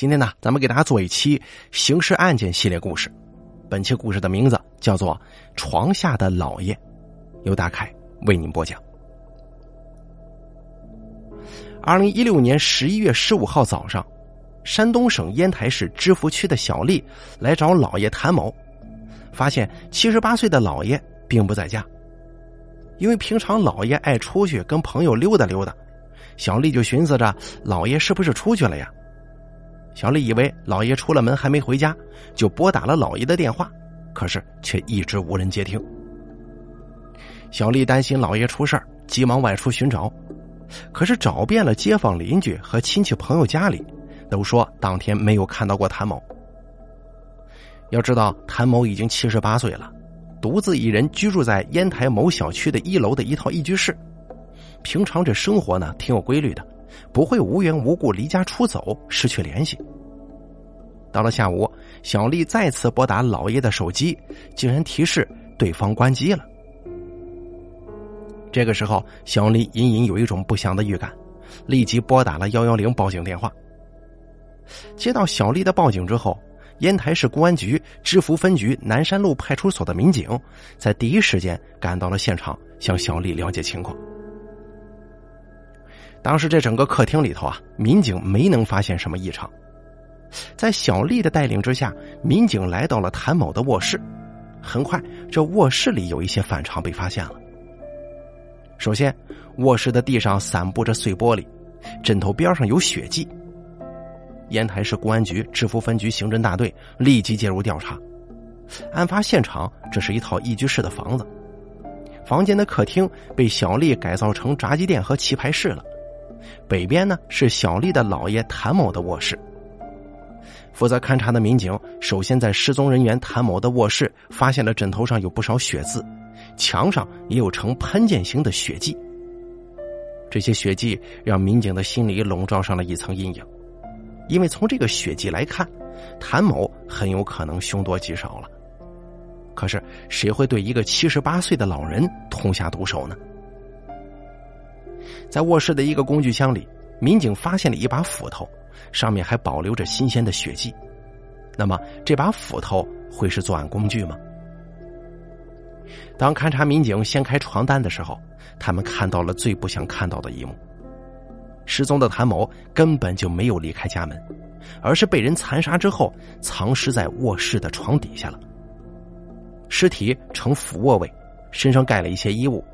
今天呢，咱们给大家做一期刑事案件系列故事。本期故事的名字叫做《床下的老爷》，由大凯为您播讲。二零一六年十一月十五号早上，山东省烟台市芝罘区的小丽来找老爷谭某，发现七十八岁的老爷并不在家。因为平常老爷爱出去跟朋友溜达溜达，小丽就寻思着老爷是不是出去了呀？小丽以为老爷出了门还没回家，就拨打了老爷的电话，可是却一直无人接听。小丽担心老爷出事急忙外出寻找，可是找遍了街坊邻居和亲戚朋友家里，都说当天没有看到过谭某。要知道，谭某已经七十八岁了。独自一人居住在烟台某小区的一楼的一套一居室，平常这生活呢挺有规律的，不会无缘无故离家出走失去联系。到了下午，小丽再次拨打老爷的手机，竟然提示对方关机了。这个时候，小丽隐隐有一种不祥的预感，立即拨打了幺幺零报警电话。接到小丽的报警之后。烟台市公安局芝罘分局南山路派出所的民警在第一时间赶到了现场，向小丽了解情况。当时这整个客厅里头啊，民警没能发现什么异常。在小丽的带领之下，民警来到了谭某的卧室。很快，这卧室里有一些反常被发现了。首先，卧室的地上散布着碎玻璃，枕头边上有血迹。烟台市公安局芝罘分局刑侦大队立即介入调查。案发现场这是一套一居室的房子，房间的客厅被小丽改造成炸鸡店和棋牌室了。北边呢是小丽的姥爷谭某的卧室。负责勘查的民警首先在失踪人员谭某的卧室发现了枕头上有不少血渍，墙上也有呈喷溅型的血迹。这些血迹让民警的心里笼罩上了一层阴影。因为从这个血迹来看，谭某很有可能凶多吉少了。可是谁会对一个七十八岁的老人痛下毒手呢？在卧室的一个工具箱里，民警发现了一把斧头，上面还保留着新鲜的血迹。那么这把斧头会是作案工具吗？当勘查民警掀开床单的时候，他们看到了最不想看到的一幕。失踪的谭某根本就没有离开家门，而是被人残杀之后藏尸在卧室的床底下了。尸体呈俯卧位，身上盖了一些衣物。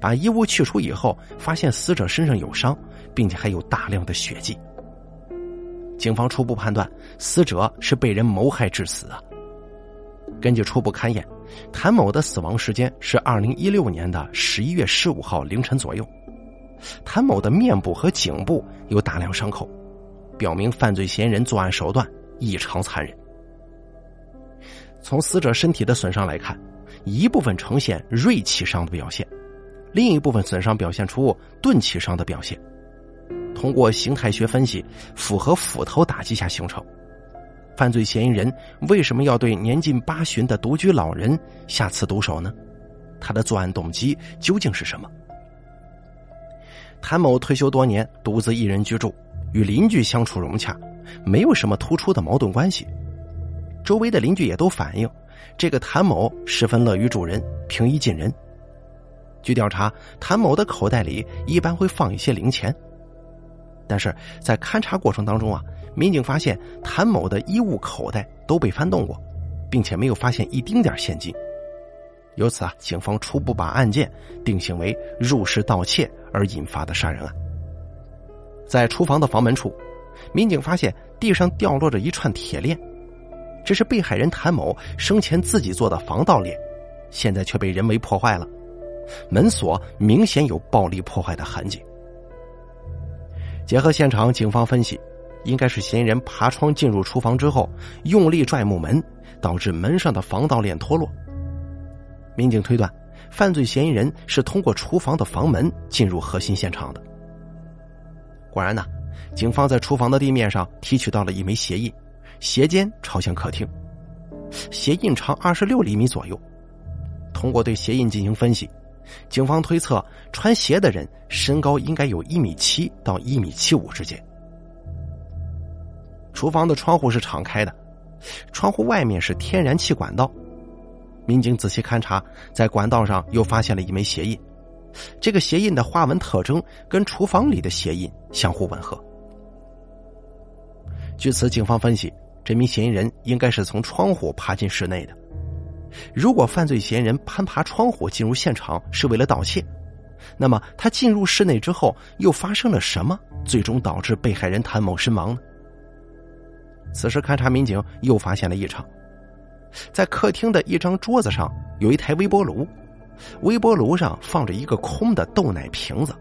把衣物去除以后，发现死者身上有伤，并且还有大量的血迹。警方初步判断，死者是被人谋害致死啊。根据初步勘验，谭某的死亡时间是二零一六年的十一月十五号凌晨左右。谭某的面部和颈部有大量伤口，表明犯罪嫌疑人作案手段异常残忍。从死者身体的损伤来看，一部分呈现锐器伤的表现，另一部分损伤表现出钝器伤的表现。通过形态学分析，符合斧头打击下形成。犯罪嫌疑人为什么要对年近八旬的独居老人下此毒手呢？他的作案动机究竟是什么？谭某退休多年，独自一人居住，与邻居相处融洽，没有什么突出的矛盾关系。周围的邻居也都反映，这个谭某十分乐于助人，平易近人。据调查，谭某的口袋里一般会放一些零钱。但是在勘查过程当中啊，民警发现谭某的衣物口袋都被翻动过，并且没有发现一丁点现金。由此啊，警方初步把案件定性为入室盗窃而引发的杀人案。在厨房的房门处，民警发现地上掉落着一串铁链，这是被害人谭某生前自己做的防盗链，现在却被人为破坏了，门锁明显有暴力破坏的痕迹。结合现场，警方分析，应该是嫌疑人爬窗进入厨房之后，用力拽木门，导致门上的防盗链脱落。民警推断，犯罪嫌疑人是通过厨房的房门进入核心现场的。果然呢，警方在厨房的地面上提取到了一枚鞋印，鞋尖朝向客厅，鞋印长二十六厘米左右。通过对鞋印进行分析，警方推测穿鞋的人身高应该有一米七到一米七五之间。厨房的窗户是敞开的，窗户外面是天然气管道。民警仔细勘察，在管道上又发现了一枚鞋印，这个鞋印的花纹特征跟厨房里的鞋印相互吻合。据此，警方分析，这名嫌疑人应该是从窗户爬进室内的。如果犯罪嫌疑人攀爬窗户进入现场是为了盗窃，那么他进入室内之后又发生了什么，最终导致被害人谭某身亡呢？此时，勘查民警又发现了异常。在客厅的一张桌子上有一台微波炉，微波炉上放着一个空的豆奶瓶子。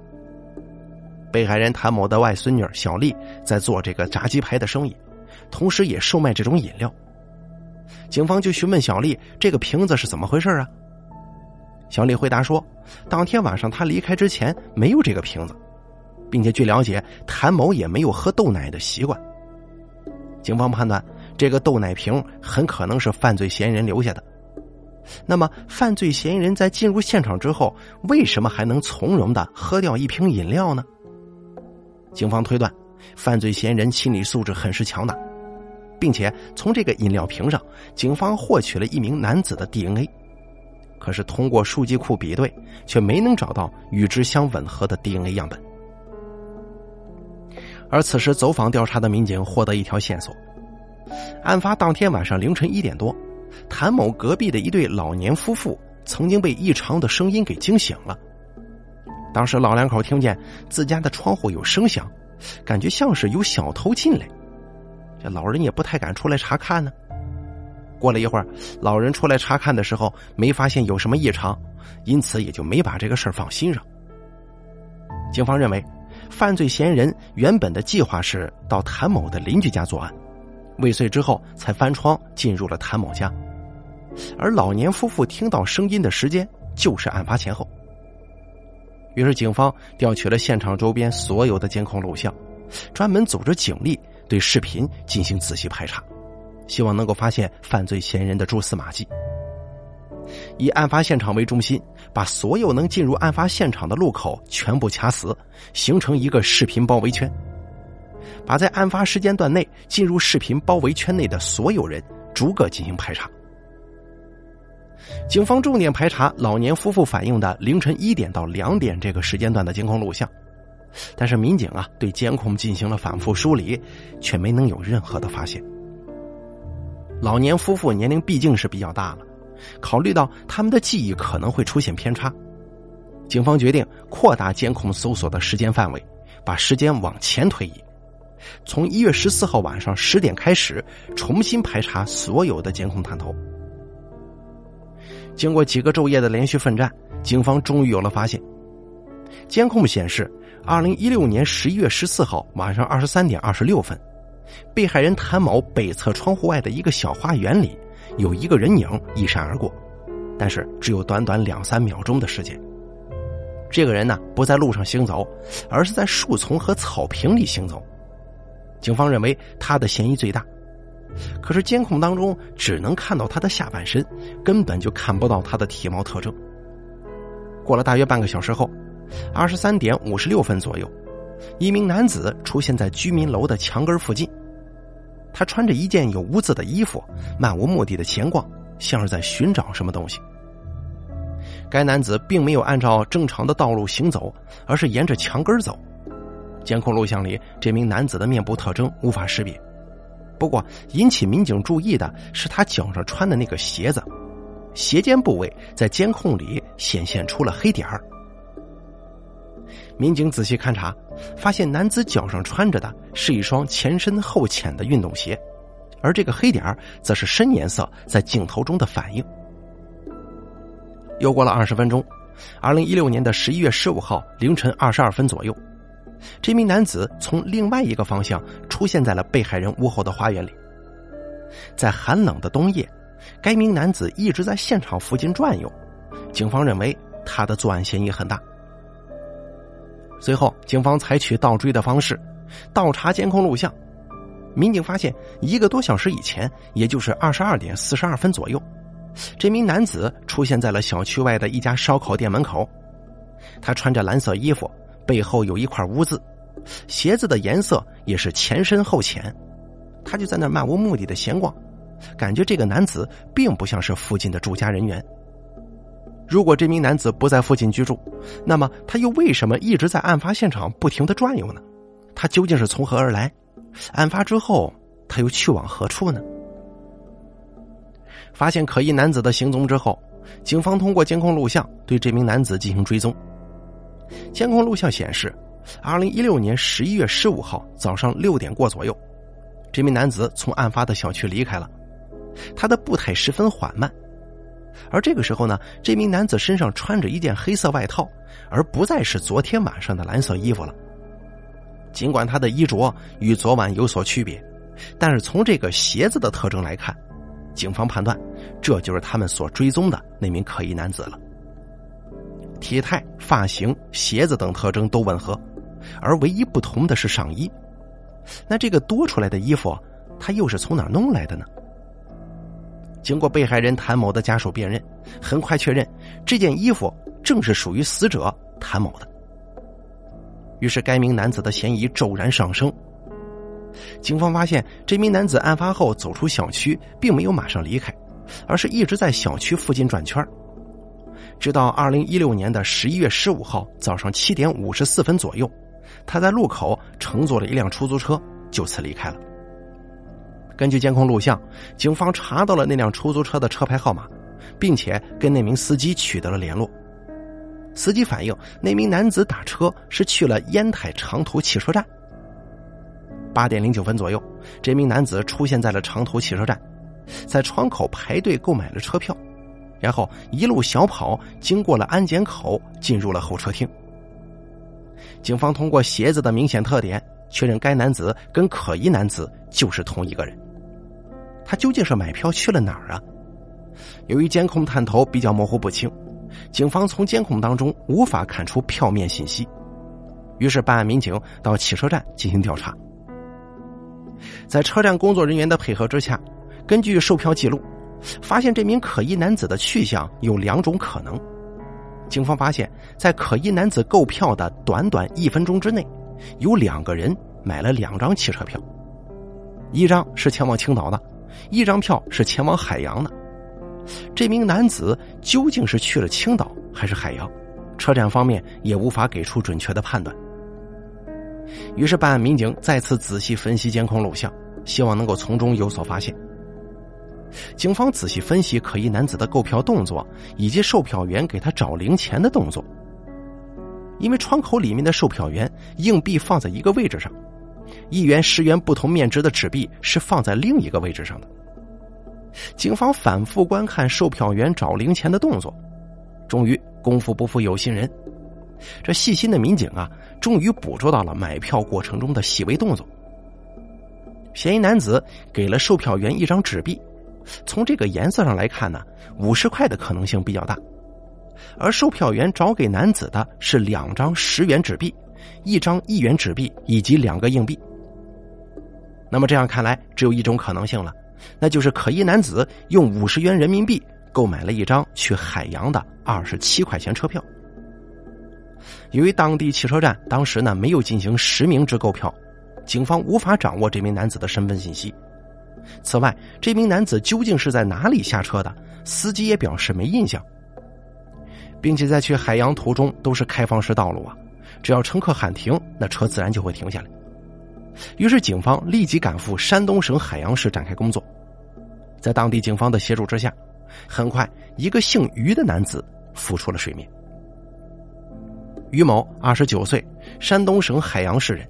被害人谭某的外孙女小丽在做这个炸鸡排的生意，同时也售卖这种饮料。警方就询问小丽这个瓶子是怎么回事啊？小丽回答说，当天晚上她离开之前没有这个瓶子，并且据了解，谭某也没有喝豆奶的习惯。警方判断。这个豆奶瓶很可能是犯罪嫌疑人留下的。那么，犯罪嫌疑人在进入现场之后，为什么还能从容的喝掉一瓶饮料呢？警方推断，犯罪嫌疑人心理素质很是强大，并且从这个饮料瓶上，警方获取了一名男子的 DNA。可是，通过数据库比对，却没能找到与之相吻合的 DNA 样本。而此时，走访调查的民警获得一条线索。案发当天晚上凌晨一点多，谭某隔壁的一对老年夫妇曾经被异常的声音给惊醒了。当时老两口听见自家的窗户有声响，感觉像是有小偷进来，这老人也不太敢出来查看呢。过了一会儿，老人出来查看的时候没发现有什么异常，因此也就没把这个事儿放心上。警方认为，犯罪嫌疑人原本的计划是到谭某的邻居家作案。未遂之后，才翻窗进入了谭某家，而老年夫妇听到声音的时间就是案发前后。于是，警方调取了现场周边所有的监控录像，专门组织警力对视频进行仔细排查，希望能够发现犯罪嫌疑人的蛛丝马迹。以案发现场为中心，把所有能进入案发现场的路口全部卡死，形成一个视频包围圈。把在案发时间段内进入视频包围圈内的所有人逐个进行排查。警方重点排查老年夫妇反映的凌晨一点到两点这个时间段的监控录像，但是民警啊对监控进行了反复梳理，却没能有任何的发现。老年夫妇年龄毕竟是比较大了，考虑到他们的记忆可能会出现偏差，警方决定扩大监控搜索的时间范围，把时间往前推移。从一月十四号晚上十点开始，重新排查所有的监控探头。经过几个昼夜的连续奋战，警方终于有了发现。监控显示，二零一六年十一月十四号晚上二十三点二十六分，被害人谭某北侧窗户外的一个小花园里，有一个人影一闪而过，但是只有短短两三秒钟的时间。这个人呢，不在路上行走，而是在树丛和草坪里行走。警方认为他的嫌疑最大，可是监控当中只能看到他的下半身，根本就看不到他的体貌特征。过了大约半个小时后，二十三点五十六分左右，一名男子出现在居民楼的墙根附近，他穿着一件有污渍的衣服，漫无目的的闲逛，像是在寻找什么东西。该男子并没有按照正常的道路行走，而是沿着墙根走。监控录像里，这名男子的面部特征无法识别。不过，引起民警注意的是他脚上穿的那个鞋子，鞋尖部位在监控里显现出了黑点儿。民警仔细勘查，发现男子脚上穿着的是一双前深后浅的运动鞋，而这个黑点则是深颜色在镜头中的反应。又过了二十分钟，二零一六年的十一月十五号凌晨二十二分左右。这名男子从另外一个方向出现在了被害人屋后的花园里。在寒冷的冬夜，该名男子一直在现场附近转悠，警方认为他的作案嫌疑很大。随后，警方采取倒追的方式，倒查监控录像。民警发现，一个多小时以前，也就是二十二点四十二分左右，这名男子出现在了小区外的一家烧烤店门口。他穿着蓝色衣服。背后有一块污渍，鞋子的颜色也是前深后浅。他就在那漫无目的的闲逛，感觉这个男子并不像是附近的住家人员。如果这名男子不在附近居住，那么他又为什么一直在案发现场不停的转悠呢？他究竟是从何而来？案发之后他又去往何处呢？发现可疑男子的行踪之后，警方通过监控录像对这名男子进行追踪。监控录像显示，二零一六年十一月十五号早上六点过左右，这名男子从案发的小区离开了，他的步态十分缓慢。而这个时候呢，这名男子身上穿着一件黑色外套，而不再是昨天晚上的蓝色衣服了。尽管他的衣着与昨晚有所区别，但是从这个鞋子的特征来看，警方判断这就是他们所追踪的那名可疑男子了。体态、发型、鞋子等特征都吻合，而唯一不同的是上衣。那这个多出来的衣服，他又是从哪儿弄来的呢？经过被害人谭某的家属辨认，很快确认这件衣服正是属于死者谭某的。于是，该名男子的嫌疑骤然上升。警方发现，这名男子案发后走出小区，并没有马上离开，而是一直在小区附近转圈直到二零一六年的十一月十五号早上七点五十四分左右，他在路口乘坐了一辆出租车，就此离开了。根据监控录像，警方查到了那辆出租车的车牌号码，并且跟那名司机取得了联络。司机反映，那名男子打车是去了烟台长途汽车站。八点零九分左右，这名男子出现在了长途汽车站，在窗口排队购买了车票，然后一路小跑，经过了安检口，进入了候车厅。警方通过鞋子的明显特点，确认该男子跟可疑男子就是同一个人。他究竟是买票去了哪儿啊？由于监控探头比较模糊不清，警方从监控当中无法看出票面信息，于是办案民警到汽车站进行调查。在车站工作人员的配合之下，根据售票记录，发现这名可疑男子的去向有两种可能。警方发现，在可疑男子购票的短短一分钟之内，有两个人买了两张汽车票，一张是前往青岛的。一张票是前往海洋的，这名男子究竟是去了青岛还是海洋？车站方面也无法给出准确的判断。于是，办案民警再次仔细分析监控录像，希望能够从中有所发现。警方仔细分析可疑男子的购票动作以及售票员给他找零钱的动作，因为窗口里面的售票员硬币放在一个位置上。一元、十元不同面值的纸币是放在另一个位置上的。警方反复观看售票员找零钱的动作，终于功夫不负有心人，这细心的民警啊，终于捕捉到了买票过程中的细微动作。嫌疑男子给了售票员一张纸币，从这个颜色上来看呢，五十块的可能性比较大，而售票员找给男子的是两张十元纸币。一张一元纸币以及两个硬币。那么这样看来，只有一种可能性了，那就是可疑男子用五十元人民币购买了一张去海洋的二十七块钱车票。由于当地汽车站当时呢没有进行实名制购票，警方无法掌握这名男子的身份信息。此外，这名男子究竟是在哪里下车的，司机也表示没印象，并且在去海洋途中都是开放式道路啊。只要乘客喊停，那车自然就会停下来。于是，警方立即赶赴山东省海阳市展开工作。在当地警方的协助之下，很快一个姓于的男子浮出了水面。于某，二十九岁，山东省海阳市人。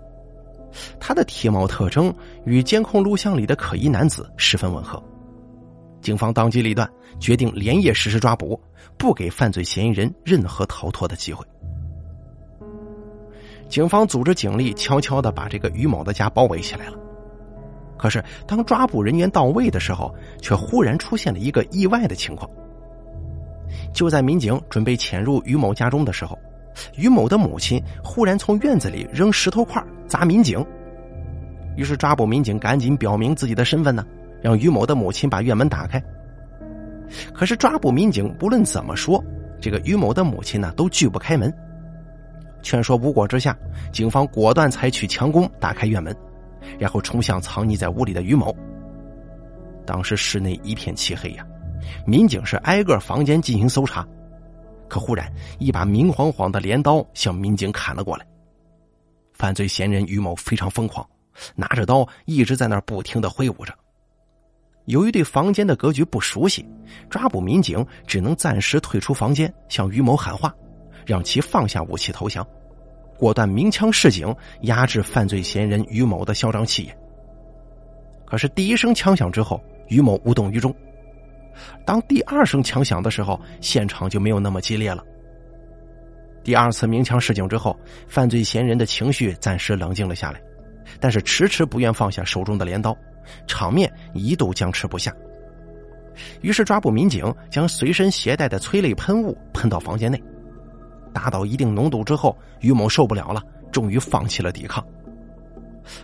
他的体貌特征与监控录像里的可疑男子十分吻合。警方当机立断，决定连夜实施抓捕，不给犯罪嫌疑人任何逃脱的机会。警方组织警力，悄悄的把这个于某的家包围起来了。可是，当抓捕人员到位的时候，却忽然出现了一个意外的情况。就在民警准备潜入于某家中的时候，于某的母亲忽然从院子里扔石头块砸民警。于是，抓捕民警赶紧表明自己的身份呢，让于某的母亲把院门打开。可是，抓捕民警不论怎么说，这个于某的母亲呢，都拒不开门。劝说无果之下，警方果断采取强攻，打开院门，然后冲向藏匿在屋里的于某。当时室内一片漆黑呀，民警是挨个房间进行搜查，可忽然一把明晃晃的镰刀向民警砍了过来。犯罪嫌疑人于某非常疯狂，拿着刀一直在那儿不停的挥舞着。由于对房间的格局不熟悉，抓捕民警只能暂时退出房间，向于某喊话，让其放下武器投降，果断鸣枪示警，压制犯罪嫌疑人于某的嚣张气焰。可是第一声枪响之后，于某无动于衷。当第二声枪响的时候，现场就没有那么激烈了。第二次鸣枪示警之后，犯罪嫌疑人的情绪暂时冷静了下来，但是迟迟不愿放下手中的镰刀。场面一度僵持不下，于是抓捕民警将随身携带的催泪喷雾喷到房间内，达到一定浓度之后，于某受不了了，终于放弃了抵抗。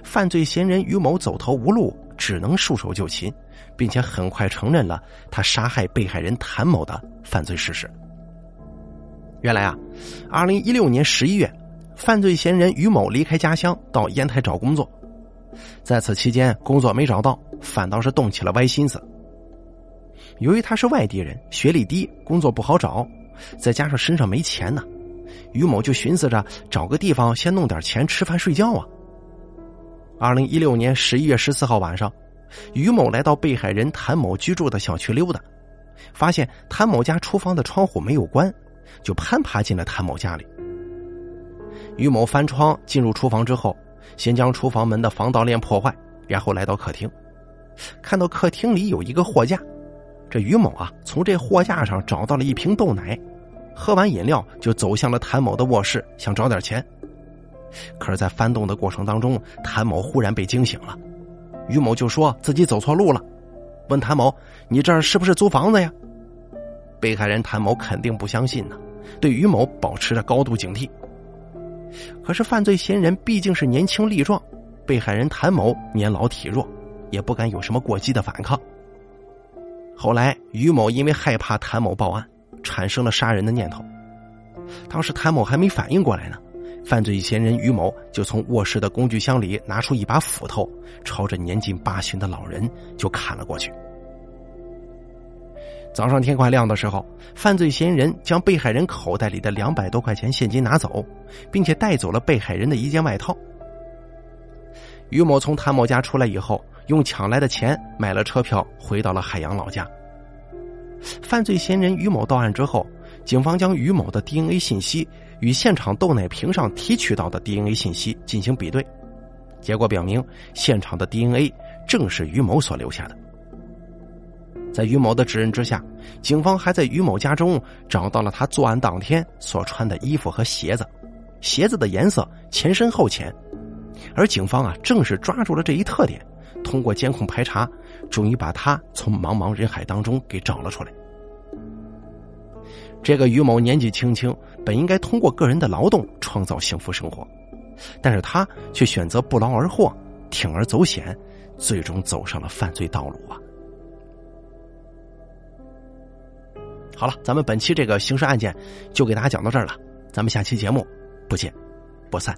犯罪嫌疑人于某走投无路，只能束手就擒，并且很快承认了他杀害被害人谭某的犯罪事实。原来啊，二零一六年十一月，犯罪嫌疑人于某离开家乡到烟台找工作。在此期间，工作没找到，反倒是动起了歪心思。由于他是外地人，学历低，工作不好找，再加上身上没钱呢，于某就寻思着找个地方先弄点钱吃饭睡觉啊。二零一六年十一月十四号晚上，于某来到被害人谭某居住的小区溜达，发现谭某家厨房的窗户没有关，就攀爬进了谭某家里。于某翻窗进入厨房之后。先将厨房门的防盗链破坏，然后来到客厅，看到客厅里有一个货架，这于某啊从这货架上找到了一瓶豆奶，喝完饮料就走向了谭某的卧室，想找点钱。可是，在翻动的过程当中，谭某忽然被惊醒了，于某就说自己走错路了，问谭某：“你这儿是不是租房子呀？”被害人谭某肯定不相信呢，对于某保持着高度警惕。可是犯罪嫌疑人毕竟是年轻力壮，被害人谭某年老体弱，也不敢有什么过激的反抗。后来于某因为害怕谭某报案，产生了杀人的念头。当时谭某还没反应过来呢，犯罪嫌疑人于某就从卧室的工具箱里拿出一把斧头，朝着年近八旬的老人就砍了过去。早上天快亮的时候，犯罪嫌疑人将被害人口袋里的两百多块钱现金拿走，并且带走了被害人的一件外套。于某从谭某家出来以后，用抢来的钱买了车票，回到了海洋老家。犯罪嫌疑人于某到案之后，警方将于某的 DNA 信息与现场豆奶瓶上提取到的 DNA 信息进行比对，结果表明现场的 DNA 正是于某所留下的。在于某的指认之下，警方还在于某家中找到了他作案当天所穿的衣服和鞋子，鞋子的颜色前深后浅，而警方啊正是抓住了这一特点，通过监控排查，终于把他从茫茫人海当中给找了出来。这个于某年纪轻轻，本应该通过个人的劳动创造幸福生活，但是他却选择不劳而获，铤而走险，最终走上了犯罪道路啊。好了，咱们本期这个刑事案件就给大家讲到这儿了，咱们下期节目不见不散。